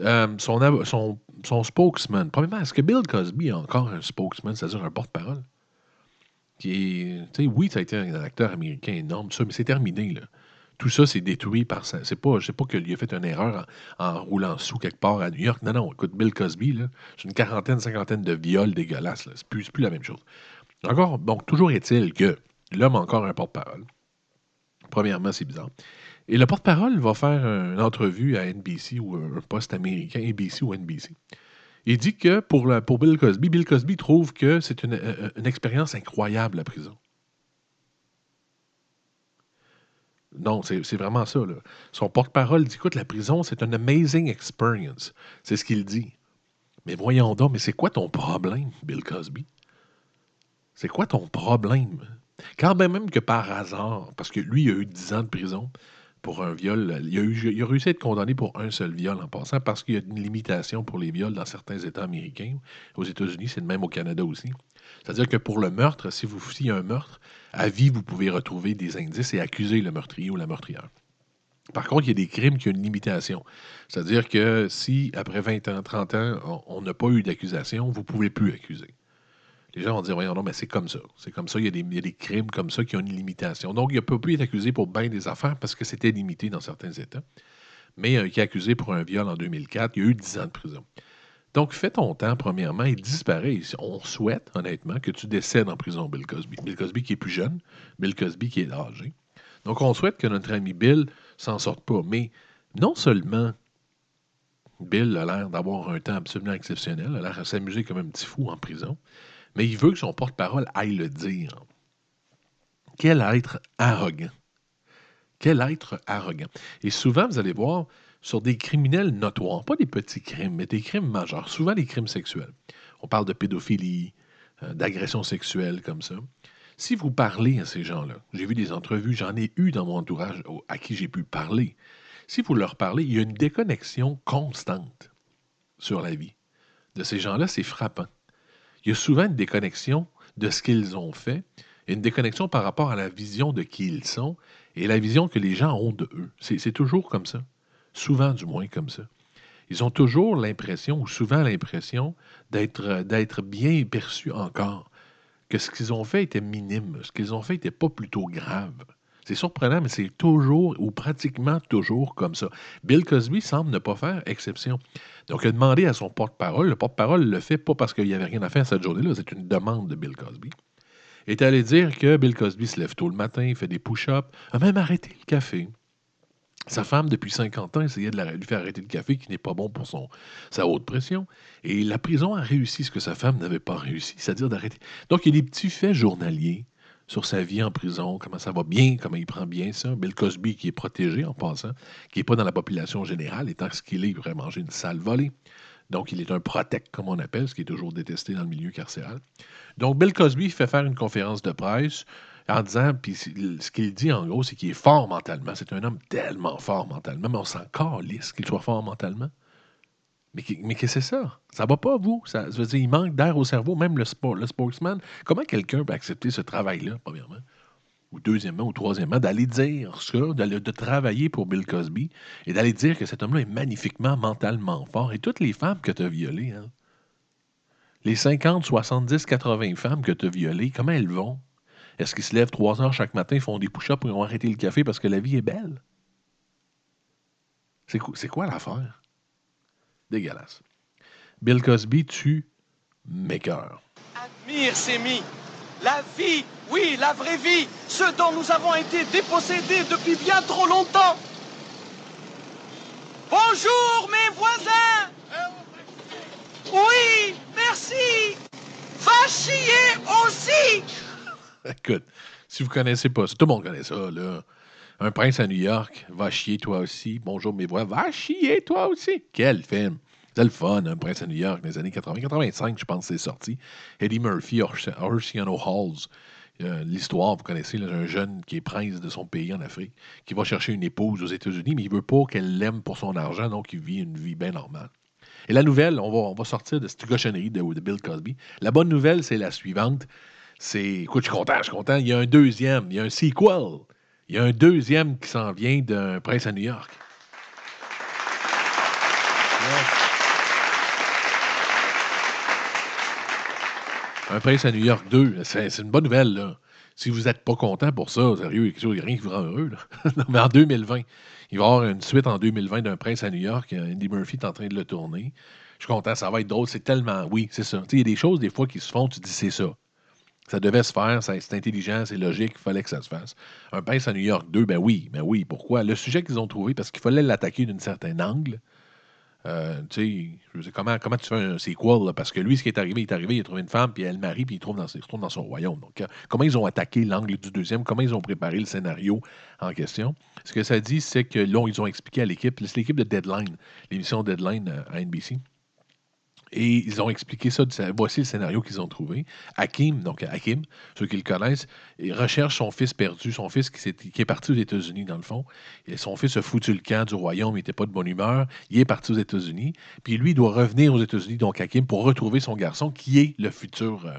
Euh, son, spokesman, premièrement, est-ce que Bill Cosby a encore un spokesman, c'est-à-dire un porte-parole? Est, oui, ça a été un acteur américain énorme, ça, mais c'est terminé, là tout ça, c'est détruit par ça. C'est pas, sais pas qu'il a fait une erreur en, roulant sous quelque part à New York. Non, non, écoute, Bill Cosby, c'est une quarantaine, cinquantaine de viols dégueulasses. C'est plus, plus la même chose. Encore, bon, toujours est-il que l'homme a encore un porte-parole. Premièrement, c'est bizarre. Et le porte-parole va faire une entrevue à NBC ou un poste américain, NBC ou NBC. Il dit que pour, pour Bill Cosby, Bill Cosby trouve que c'est une, une expérience incroyable, la prison. Non, c'est vraiment ça. Son porte-parole dit écoute, la prison, c'est un amazing experience. C'est ce qu'il dit. Mais voyons donc, mais c'est quoi ton problème, Bill Cosby? C'est quoi ton problème? Quand même que par hasard, parce que lui, il a eu 10 ans de prison pour un viol, il a, eu, a réussi à être condamné pour un seul viol en passant, parce qu'il y a une limitation pour les viols dans certains États américains. Aux États-Unis, c'est le même au Canada aussi. C'est-à-dire que pour le meurtre, si vous a un meurtre, à vie, vous pouvez retrouver des indices et accuser le meurtrier ou la meurtrière. Par contre, il y a des crimes qui ont une limitation. C'est-à-dire que si, après 20 ans, 30 ans, on n'a pas eu d'accusation, vous ne pouvez plus accuser. Les gens vont dire, voyons, non, mais c'est comme ça. C'est comme ça, il y, a des, crimes comme ça qui ont une limitation. Donc, il ne peut plus être accusé pour bien des affaires parce que c'était limité dans certains États. Mais euh, qui est accusé pour un viol en 2004, il y a eu 10 ans de prison. Donc, fais ton temps, premièrement, et disparaît. On souhaite, honnêtement, que tu décèdes en prison, Bill Cosby. Bill Cosby qui est plus jeune, Bill Cosby qui est âgé. Donc, on souhaite que notre ami Bill s'en sorte pas. Mais non seulement Bill a l'air d'avoir un temps absolument exceptionnel, a l'air de s'amuser comme un petit fou en prison, mais il veut que son porte-parole aille le dire. Quel être arrogant. Quel être arrogant. Et souvent, vous allez voir, sur des criminels notoires, pas des petits crimes, mais des crimes majeurs, souvent des crimes sexuels. On parle de pédophilie, euh, d'agression sexuelle comme ça. Si vous parlez à ces gens-là, j'ai vu des entrevues, j'en ai eu dans mon entourage à qui j'ai pu parler. Si vous leur parlez, il y a une déconnexion constante sur la vie. De ces gens-là, c'est frappant. Il y a souvent une déconnexion de ce qu'ils ont fait, une déconnexion par rapport à la vision de qui ils sont et la vision que les gens ont de eux. C'est toujours comme ça. Souvent, du moins, comme ça. Ils ont toujours l'impression, ou souvent l'impression, d'être bien perçus encore. Que ce qu'ils ont fait était minime. Ce qu'ils ont fait n'était pas plutôt grave. C'est surprenant, mais c'est toujours ou pratiquement toujours comme ça. Bill Cosby semble ne pas faire exception. Donc, il a demandé à son porte-parole. Le porte-parole le fait pas parce qu'il n'y avait rien à faire cette journée-là. C'est une demande de Bill Cosby. Il est allé dire que Bill Cosby se lève tôt le matin, fait des push-ups, a même arrêté le café. Sa femme, depuis 50 ans, essayait de lui faire arrêter le café, qui n'est pas bon pour sa haute pression. Et la prison a réussi ce que sa femme n'avait pas réussi, c'est-à-dire d'arrêter. Donc, il y a des petits faits journaliers sur sa vie en prison, comment ça va bien, comment il prend bien ça. Bill Cosby, qui est protégé en passant, qui n'est pas dans la population générale, étant ce qu'il est, il pourrait manger une sale volée. Donc, il est un protect, comme on appelle, ce qui est toujours détesté dans le milieu carcéral. Donc, Bill Cosby fait faire une conférence de presse en disant, puis ce qu'il dit en gros, c'est qu'il est fort mentalement. C'est un homme tellement fort mentalement, mais on s'en calisse qu'il soit fort mentalement. Mais, mais que c'est ça? Ça va pas, vous? Ça, veut dire, il manque d'air au cerveau, même le, sport, le sportsman. Comment quelqu'un peut accepter ce travail-là, premièrement? Ou deuxièmement, ou troisièmement, d'aller dire ça, de, de travailler pour Bill Cosby et d'aller dire que cet homme-là est magnifiquement mentalement fort. Et toutes les femmes que tu as violées, hein? les 50, 70, 80 femmes que tu as violées, comment elles vont? Est-ce qu'ils se lèvent trois heures chaque matin, font des push-ups et ont arrêté le café parce que la vie est belle? C'est quoi l'affaire? Dégueulasse. Bill Cosby tue cœurs. Admire, Sémi. La vie, oui, la vraie vie, ce dont nous avons été dépossédés depuis bien trop longtemps. Bonjour, mes voisins. Oui, merci. Va chier aussi. Écoute, si vous connaissez pas ça, tout le monde connaît ça, là. Un prince à New York, va chier toi aussi. Bonjour mes voix, va chier toi aussi. Quel film! C'est le fun, Un prince à New York, dans les années 80-85, je pense c'est sorti. Eddie Murphy, Arciano Halls. Euh, l'histoire, vous connaissez, un jeune qui est prince de son pays en Afrique, qui va chercher une épouse aux États-Unis, mais il veut pas qu'elle l'aime pour son argent, donc il vit une vie bien normale. Et la nouvelle, on va, sortir de cette cochonnerie de Bill Cosby. La bonne nouvelle, c'est la suivante. C'est, écoute, je suis content, je suis content. Il y a un deuxième, il y a un sequel. Il y a un deuxième qui s'en vient d'un prince à New York. Un prince à New York 2, c'est une bonne nouvelle, là. Si vous n'êtes pas content pour ça, sérieux, il n'y a rien qui vous rend heureux. non, mais en 2020, il va y avoir une suite en 2020 d'un prince à New York. Andy Murphy est en train de le tourner. Je suis content, ça va être drôle. C'est tellement. Oui, c'est ça. Il y a des choses, des fois, qui se font, tu dis c'est ça. Ça devait se faire, c'est intelligent, c'est logique, il fallait que ça se fasse. Un prince à New York 2, ben oui, ben oui. Pourquoi? Le sujet qu'ils ont trouvé, parce qu'il fallait l'attaquer d'un certain angle. Euh, tu sais, comment, comment tu fais un sequel? Là? Parce que lui, ce qui est arrivé, il est arrivé, il a trouvé une femme, puis elle marie, puis il, trouve dans, dans son royaume. Donc, euh, comment ils ont attaqué l'angle du deuxième? Comment ils ont préparé le scénario en question? Ce que ça dit, c'est que là, ils ont expliqué à l'équipe, c'est l'équipe de Deadline, l'émission Deadline euh, à NBC. Et ils ont expliqué ça. Voici le scénario qu'ils ont trouvé. Hakim, donc Hakim, ceux qui le connaissent, il recherche son fils perdu, son fils qui, est, parti aux États-Unis, dans le fond. Son fils a foutu le camp du royaume, il n'était pas de bonne humeur. Il est parti aux États-Unis. Puis lui, il doit revenir aux États-Unis, donc Hakim, pour retrouver son garçon, qui est le futur euh,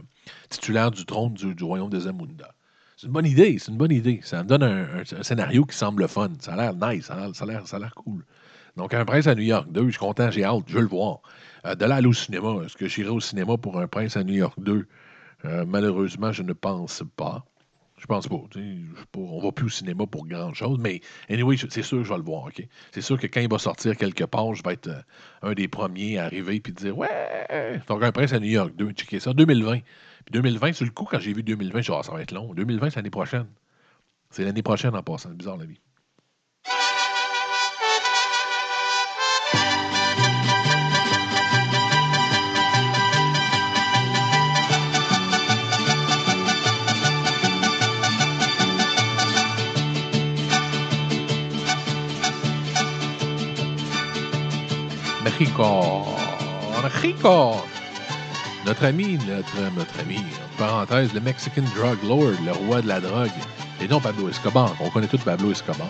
titulaire du trône du, royaume de Zamunda. C'est une bonne idée, c'est une bonne idée. Ça donne un, scénario qui semble fun. Ça a l'air nice, ça a l'air, cool. Donc, un prince à New York 2, je suis content, j'ai hâte, je le voir. Euh, de là au cinéma, est-ce que j'irai au cinéma pour un prince à New York 2? Euh, malheureusement, je ne pense pas. Je pense pas. On va plus au cinéma pour grand chose. Mais anyway, c'est sûr que je vais le voir. C'est sûr que quand il va sortir quelque part, je vais être euh, un des premiers à arriver et dire Ouais! Donc, un prince à New York 2, checker ça. 2020. Puis 2020, sur le coup, quand j'ai vu 2020, je dit, ah, ça va être long. 2020, c'est l'année prochaine. C'est l'année prochaine en passant. Bizarre la vie. Rico. Rico. Notre ami, notre, notre ami, en parenthèse, le Mexican Drug Lord, le roi de la drogue, et non Pablo Escobar. On connaît tous Pablo Escobar.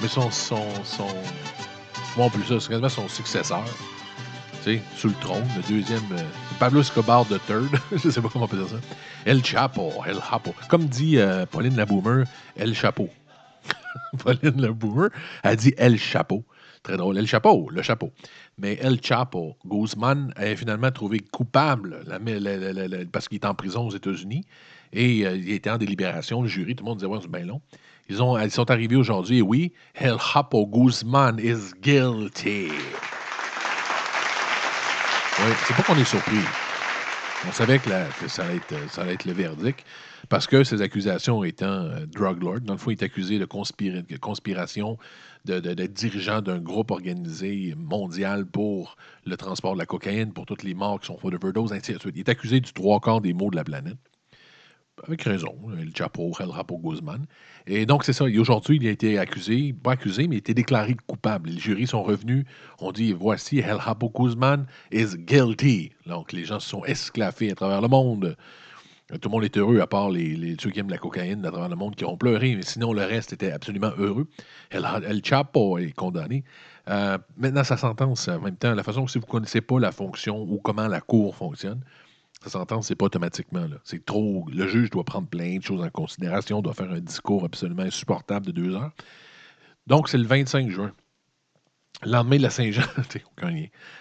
Mais son. son, son bon, plus ça, c'est quasiment son successeur. Tu sais, sous le trône, le deuxième. euh, Pablo Escobar de third. Je sais pas comment on peut dire ça. El Chapo, El Chapo. Comme dit euh, Pauline la Boomer, El Chapeau. Pauline la Boomer, a dit El Chapeau. Très drôle. El Chapeau, le chapeau. Mais El Chapo, Guzman est finalement trouvé coupable parce qu'il est en prison aux États-Unis et euh, il était en délibération. Le jury, tout le monde disait, ouais, c'est bien long. Ils, ont, ils sont arrivés aujourd'hui et oui, El Chapo Guzman is guilty. Oui, c'est pas qu'on est surpris. On savait que, ça allait être le verdict parce que ces accusations étant euh, drug lord, dans le fond, il est accusé de, de conspiration, d'être dirigeant d'un groupe organisé mondial pour le transport de la cocaïne, pour toutes les morts qui sont faits d'overdose, ainsi de suite. Il est accusé du trois quarts des maux de la planète. Avec raison, El Chapo, El Rapo Guzman. Et donc, c'est ça. Aujourd'hui, il a été accusé, pas accusé, mais il a été déclaré coupable. Les jurys sont revenus, on dit voici El Rapo Guzman is guilty. Donc, les gens se sont esclaffés à travers le monde. Tout le monde est heureux, à part les, les- ceux qui aiment la cocaïne à travers le monde qui ont pleuré, mais sinon, le reste était absolument heureux. El, El Chapo est condamné. Euh, maintenant, sa sentence, en même temps, la façon si vous ne connaissez pas la fonction ou comment la Cour fonctionne, sa sentence, c'est pas automatiquement. C'est trop. Le juge doit prendre plein de choses en considération, doit faire un discours absolument insupportable de deux heures. Donc, c'est le 25 juin. Le lendemain de la Saint-Jean.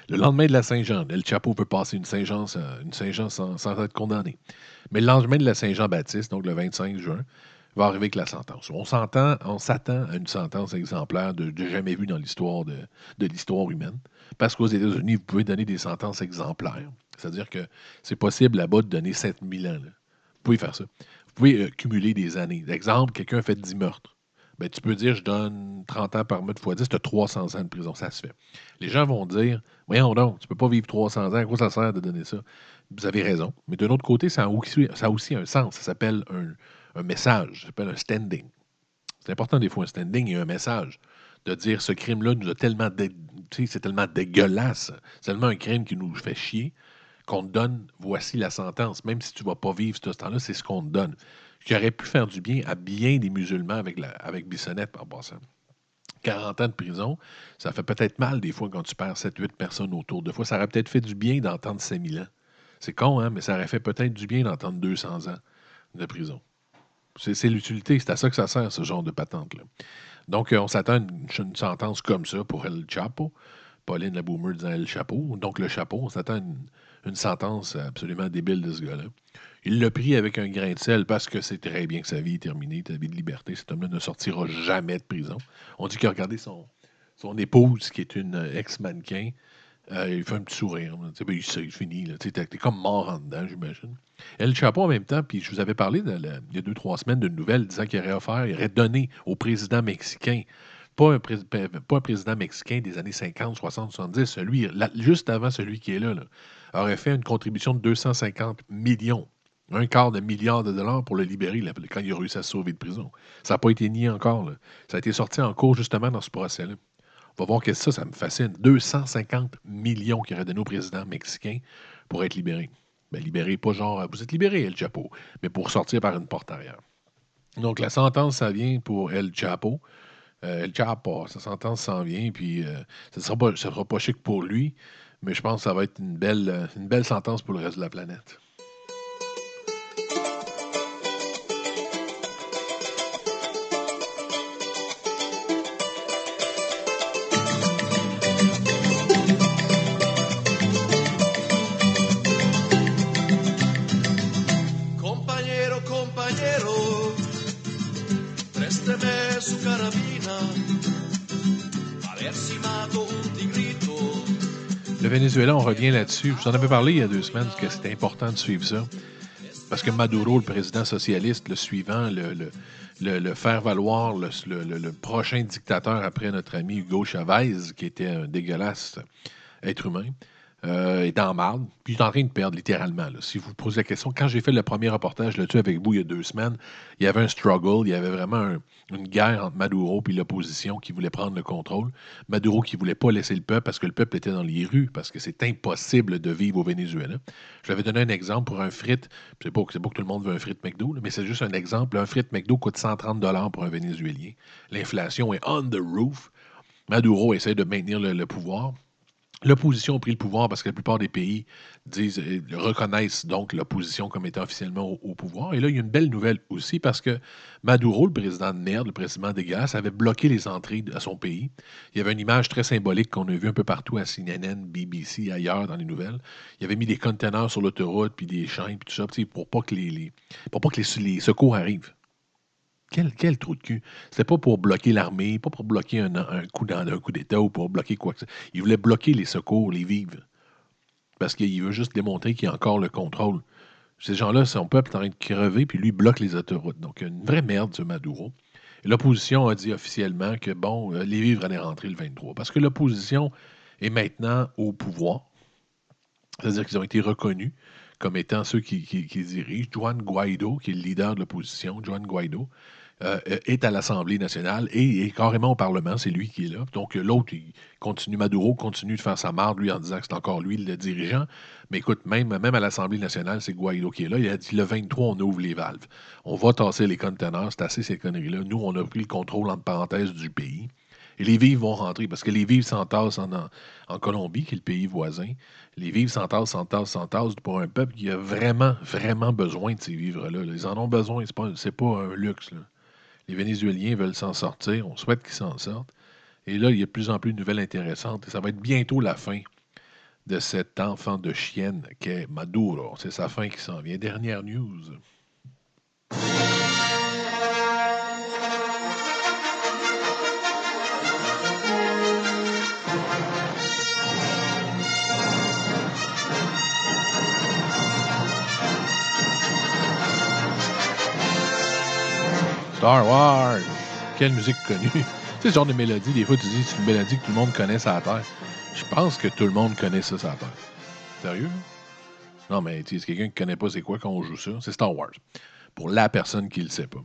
Le lendemain de la Saint-Jean, El Chapeau peut passer une Saint-Jean Saint-Jean sans, être condamné. Mais le lendemain de la Saint-Jean-Baptiste, donc le 25 juin, va arriver avec la sentence. On s'entend, on s'attend à une sentence exemplaire de, jamais vue dans l'histoire de, l'histoire humaine. Parce qu'aux États-Unis, vous pouvez donner des sentences exemplaires. C'est-à-dire que c'est possible là-bas de donner 7000 ans. Vous pouvez faire ça. Vous pouvez euh, cumuler des années. Exemple, quelqu'un a fait 10 meurtres. Ben, tu peux dire, je donne 30 ans par meurtre fois 10, tu as 300 ans de prison. Ça se fait. Les gens vont dire, voyons donc, tu peux pas vivre 300 ans, à quoi ça sert de donner ça? Vous avez raison. Mais d'un autre côté, ça a aussi, un sens. Ça s'appelle un, message. Ça s'appelle un standing. C'est important des fois, un standing et un message. De dire, ce crime-là nous a tellement... C'est tellement dégueulasse. C'est tellement un crime qui nous fait chier qu'on te donne, voici la sentence. Même si tu ne vas pas vivre ce temps-là, c'est ce qu'on te donne. Qui aurait pu faire du bien à bien des musulmans avec, la, avec Bissonnette, en passant. 40 ans de prison, ça fait peut-être mal des fois quand tu perds 7-8 personnes autour de fois. Ça aurait peut-être fait du bien d'entendre 5000 ans. C'est con, hein, mais ça aurait fait peut-être du bien d'entendre 200 ans de prison. C'est l'utilité, c'est à ça que ça sert, ce genre de patente-là. Donc, euh, on s'attend à une, une sentence comme ça pour El Chapo. Pauline la Boomer disant El Chapeau. Donc, le chapeau, on s'attend à une, une sentence absolument débile de ce gars-là. Il l'a pris avec un grain de sel parce que c'est très bien que sa vie est terminée, sa vie de liberté. Cet homme-là ne sortira jamais de prison. On dit qu'il a regardé son, son épouse, qui est une ex-mannequin. Euh, il fait un petit sourire. ben, il il finit. T'es comme mort en dedans, j'imagine. El Chapeau, en même temps, puis je vous avais parlé il y a deux, trois semaines d'une nouvelle disant qu'il aurait offert, il aurait donné au président mexicain, pas un, président mexicain des années 50, 60, 70, celui, juste avant celui qui est là, aurait fait une contribution de 250 millions, un quart de milliard de dollars pour le libérer quand il a réussi à se sauver de prison. Ça n'a pas été nié encore. Ça a été sorti en cours justement dans ce procès-là. On va voir que ça, ça me fascine. 250 millions qu'il aurait donné au président mexicain pour être libéré. Ben, libéré, pas genre, vous êtes libéré, El Chapo, mais pour sortir par une porte arrière. Donc, la sentence, ça vient pour El Chapo. Euh, El Chapo, sa sentence s'en vient, puis euh, ça ne sera, pas- sera pas chic pour lui, mais je pense que ça va être une belle, euh, une belle sentence pour le reste de la planète. Venezuela, on revient là-dessus. Vous en avais parlé il y a deux semaines que c'était important de suivre ça. Parce que Maduro, le président socialiste, le suivant, le, faire valoir, le- le prochain dictateur après notre ami Hugo Chavez, qui était un dégueulasse être humain, euh, est en marde, puis il est en train de perdre littéralement. Si vous posez la question, quand j'ai fait le premier reportage là-dessus avec vous il y a deux semaines, il y avait un struggle, il y avait vraiment un- une guerre entre Maduro et l'opposition qui voulait prendre le contrôle. Maduro qui voulait pas laisser le peuple parce que le peuple était dans les rues, parce que c'est impossible de vivre au Venezuela. Je vais donner un exemple pour un frite. C'est pas, pas que tout le monde veut un frite McDo, mais c'est juste un exemple. Un frite McDo coûte 130 pour un Vénézuélien. L'inflation est on the roof. Maduro essaie de maintenir le pouvoir. L'opposition a pris le pouvoir parce que la plupart des pays euh, reconnaissent donc l'opposition comme étant officiellement au, pouvoir. Et là, il y a une belle nouvelle aussi parce que Maduro, le président de merde, le président dégueulasse, avait bloqué les entrées à son pays. Il y avait une image très symbolique qu'on a vue un peu partout à CNN, BBC, ailleurs dans les nouvelles. Il avait mis des conteneurs sur l'autoroute, puis des chaînes, puis tout ça, pour pas que les, pas que les secours arrivent. Quel, quel trou de cul. C'était pas pour bloquer l'armée, pas pour bloquer un, un coup d'État ou pour bloquer quoi que ce soit. Il voulait bloquer les secours, les vivres. Parce qu'il veut juste démontrer qu'il a encore le contrôle. Ces gens-là, son peuple est en train de crever, puis lui bloque les autoroutes. Donc, une vraie merde, ce Maduro. L'opposition a dit officiellement que, bon, euh, les vivres allaient rentrer le 23. Parce que l'opposition est maintenant au pouvoir. C'est-à-dire qu'ils ont été reconnus comme étant ceux qui, qui- qui dirigent. Juan Guaido, qui est le leader de l'opposition, Juan Guaido, euh, euh, est à l'Assemblée nationale et est carrément au Parlement. C'est lui qui est là. Donc, l'autre, il continue, Maduro continue de faire sa marde, lui, en disant que c'est encore lui le dirigeant. Mais écoute, même, même à l'Assemblée nationale, c'est Guaido qui est là. Il a dit le 23, on ouvre les valves. On va tasser les conteneurs. C'est assez ces conneries-là. Nous, on a pris le contrôle, entre parenthèses, du pays. Et les vivres vont rentrer parce que les vivres s'entassent en, en, Colombie, qui est le pays voisin. Les vivres s'entassent, s'entassent, s'entassent pour un peuple qui a vraiment, vraiment besoin de ces vivres-là. là. Ils en ont besoin. C'est pas, c'est pas un luxe. là. Les Vénézuéliens veulent s'en sortir. On souhaite qu'ils s'en sortent. Et là, il y a de plus en plus de nouvelles intéressantes. Et ça va être bientôt la fin de cet enfant de chienne qu'est Maduro. C'est sa fin qui s'en vient. Dernière news. Star Wars. Quelle musique connue. tu sais, ce genre de mélodie, des fois, tu dis, c'est une mélodie que tout le monde connaît sur la Terre. Je pense que tout le monde connaît ça sur la Terre. Sérieux? Non, mais tu sais, quelqu'un qui connaît pas c'est quoi quand on joue ça. C'est Star Wars. Pour la personne qui le sait pas.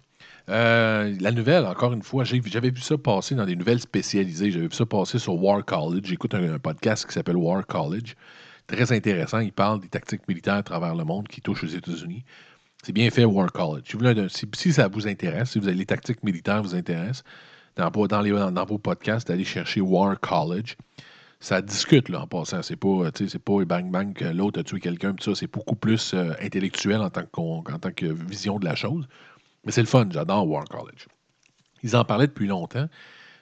Euh, la nouvelle, encore une fois, j'avais vu ça passer dans des nouvelles spécialisées. J'avais vu ça passer sur War College. J'écoute un, un podcast qui s'appelle War College. Très intéressant. Il parle des tactiques militaires à travers le monde qui touchent aux États-Unis. C'est bien fait, War College. Si, ça vous intéresse, si vous avez les tactiques militaires vous intéressent, dans, vos- dans les- dans vos podcasts, allez chercher War College. Ça discute, là, en passant. C'est pas, pas bang bang que l'autre a tué quelqu'un, ça. C'est beaucoup plus euh, intellectuel en tant, que, en tant que vision de la chose. Mais c'est le fun, j'adore War College. Ils en parlaient depuis longtemps.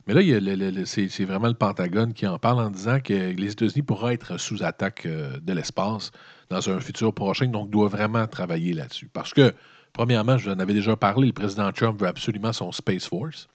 Mais là, il y a c'est vraiment le Pentagone qui en parle en disant que les États-Unis pourraient être sous attaque euh, de l'espace dans un futur prochain, donc doit vraiment travailler là-dessus. Parce que, premièrement, je vous en avais déjà parlé, le président Trump veut absolument son Space Force.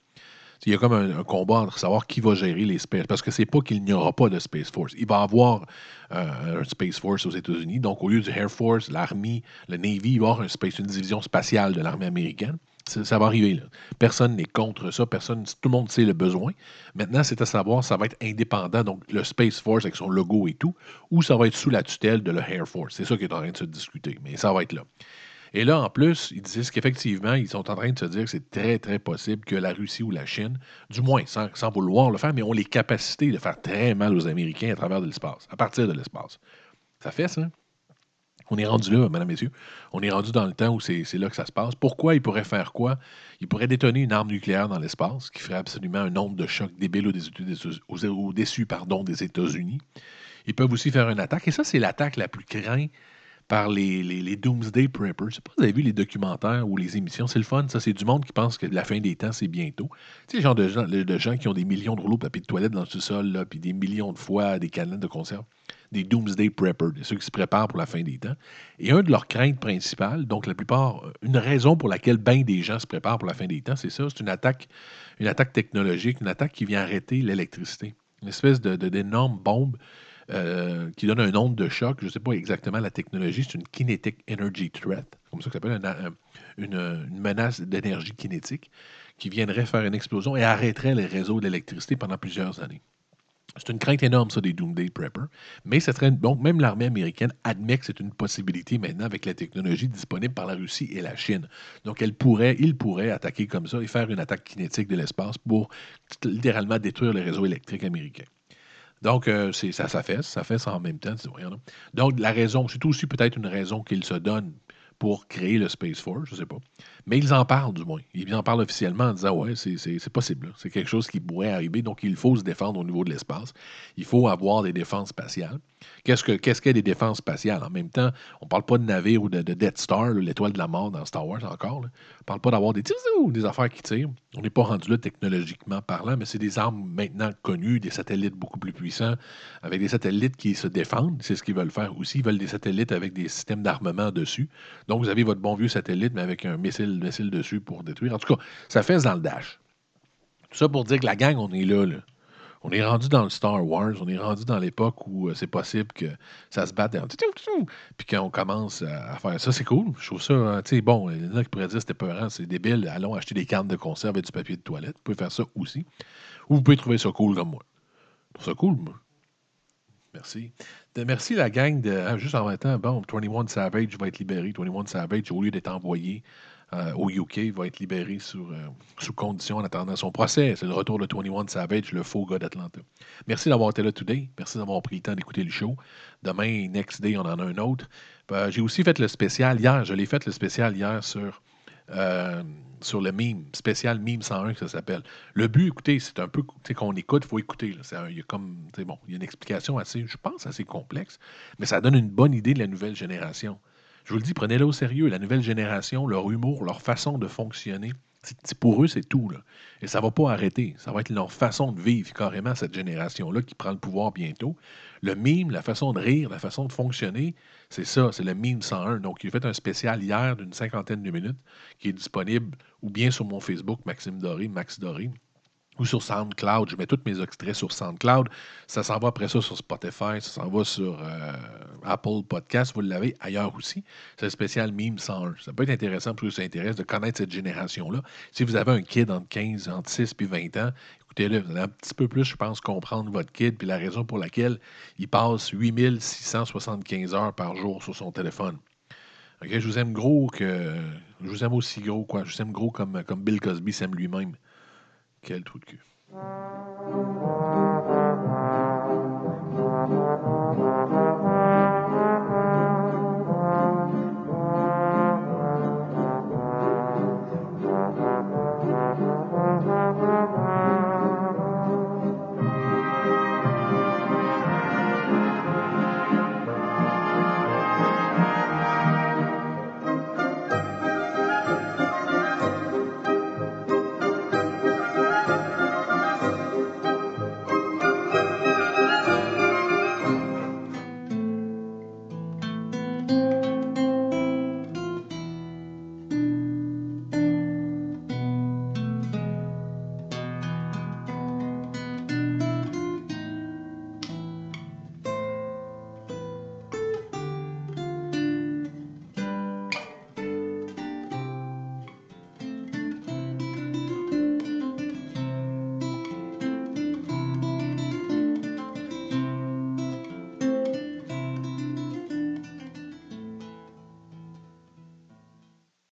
Il y a comme un, combat entre savoir qui va gérer les Space. Parce que c'est pas qu'il n'y aura pas de Space Force. Il va y avoir euh, un Space Force aux États-Unis. Donc, au lieu du Air Force, l'Army, le Navy, il va y avoir un space, une division spatiale de l'armée américaine. Ça, ça va arriver. Là. Personne n'est contre ça. Personne, tout le monde sait le besoin. Maintenant, c'est à savoir, ça va être indépendant, donc le Space Force avec son logo et tout, ou ça va être sous la tutelle de le Air Force. C'est ça qui est en train de se discuter. Mais ça va être là. Et là, en plus, ils disent qu'effectivement, ils sont en train de se dire que c'est très, très possible que la Russie ou la Chine, du moins sans, sans vouloir le faire, mais ont les capacités de faire très mal aux Américains à travers de l'espace, à partir de l'espace. Ça fait ça. On est rendu là, mesdames, messieurs. On est rendu dans le temps où c'est là que ça se passe. Pourquoi ils pourraient faire quoi? Ils pourraient détonner une arme nucléaire dans l'espace qui ferait absolument un nombre de chocs débile au-dessus des États-Unis. Ils peuvent aussi faire une attaque. Et ça, c'est l'attaque la plus crainte par les, les, Doomsday Preppers. Je sais pas si vous avez vu les documentaires ou les émissions. C'est le fun, ça. C'est du monde qui pense que la fin des temps, c'est bientôt. Tu sais, genre de gens, de gens qui ont des millions de rouleaux de papier de toilette dans le sous-sol, puis des millions de fois des canettes de conserve. Des Doomsday Preppers, ceux qui se préparent pour la fin des temps. Et un de leurs craintes principales, donc la plupart, une raison pour laquelle bien des gens se préparent pour la fin des temps, c'est ça, c'est une attaque, une attaque technologique, une attaque qui vient arrêter l'électricité. Une espèce de, de- d'énorme bombe euh, qui donne un onde de choc. Je ne sais pas exactement la technologie, c'est une kinetic energy threat, comme ça s'appelle, un- un- une, une menace d'énergie kinétique qui viendrait faire une explosion et arrêterait les réseaux d'électricité pendant plusieurs années. C'est une crainte énorme, ça, des Doomsday Prepper. Mais ça serait, donc, même l'armée américaine admet que c'est une possibilité maintenant avec la technologie disponible par la Russie et la Chine. Donc, elle pourrait, il pourrait attaquer comme ça et faire une attaque kinétique de l'espace pour littéralement détruire le réseau électrique américain. Donc, euh, ça, fait, ça fait ça en même temps. Donc, la raison, c'est aussi peut-être une raison qu'il se donne pour créer le Space Force, je ne sais pas. Mais ils en parlent, du moins. Ils en parlent officiellement en disant Ouais, c'est possible. C'est quelque chose qui pourrait arriver. Donc, il faut se défendre au niveau de l'espace. Il faut avoir des défenses spatiales. Qu'est-ce qu'est des défenses spatiales? En même temps, on ne parle pas de navire ou de, Death Star, l'étoile de la mort dans Star Wars encore. On ne parle pas d'avoir des ou des affaires qui tirent. On n'est pas rendu là technologiquement parlant, mais c'est des armes maintenant connues, des satellites beaucoup plus puissants, avec des satellites qui se défendent. C'est ce qu'ils veulent faire aussi. Ils veulent des satellites avec des systèmes d'armement dessus. Donc, vous avez votre bon vieux satellite, mais avec un missile missile dessus pour détruire. En tout cas, ça fait dans le dash. Tout ça pour dire que la gang, on est là. On est rendu dans le Star Wars, on est rendu dans l'époque où euh, c'est possible que ça se batte, puis qu'on commence à faire ça, c'est cool. Je trouve ça, hein, tu sais, bon, il y en a qui pourraient dire c'était peurant, c'est débile, allons acheter des cartes de conserve et du papier de toilette. Vous pouvez faire ça aussi. Ou vous pouvez trouver ça cool comme moi. Trouve ça cool, moi. Merci. Merci la gang de. Ah, juste en même temps, bon, 21 Savage va être libéré. 21 Savage, au lieu d'être envoyé euh, au UK va être libéré euh, sous condition en attendant son procès. C'est le retour de 21 Savage, le faux gars d'Atlanta. Merci d'avoir été là today. Merci d'avoir pris le temps d'écouter le show. Demain, next day, on en a un autre. Euh, j'ai aussi fait le spécial hier. Je l'ai fait le spécial hier sur, sur le meme, spécial meme 101 que ça s'appelle. Le but, écoutez, c'est un peu qu'on écoute, il faut écouter. Il y a comme, bon, il y a une explication assez, je pense, assez complexe, mais ça donne une bonne idée de la nouvelle génération. Je vous le dis, prenez-le au sérieux. La nouvelle génération, leur humour, leur façon de fonctionner, pour eux, c'est tout. Et ça ne va pas arrêter. Ça va être leur façon de vivre carrément, cette génération-là qui prend le pouvoir bientôt. Le mime, la façon de rire, la façon de fonctionner, c'est ça, c'est le mime 101. Donc, il a fait un spécial hier d'une cinquantaine de minutes qui est disponible ou bien sur mon Facebook, Maxime Doré, Max Doré, ou sur SoundCloud. Je mets tous mes extraits sur SoundCloud. Ça s'en va après ça sur Spotify, ça s'en va sur euh, Apple Podcast. Vous l'avez ailleurs aussi. C'est un spécial Meme 101. Ça peut être intéressant pour ceux qui s'intéressent de connaître cette génération-là. Si vous avez un kid entre 15, entre 6 et 20 ans, Vous allez un petit peu plus, je pense, comprendre votre kid puis la raison pour laquelle il passe 8675 heures par jour sur son téléphone. je vous aime gros que. Je vous aime aussi gros, quoi. Je vous aime gros comme, comme Bill Cosby s'aime lui-même. Quel trou de cul.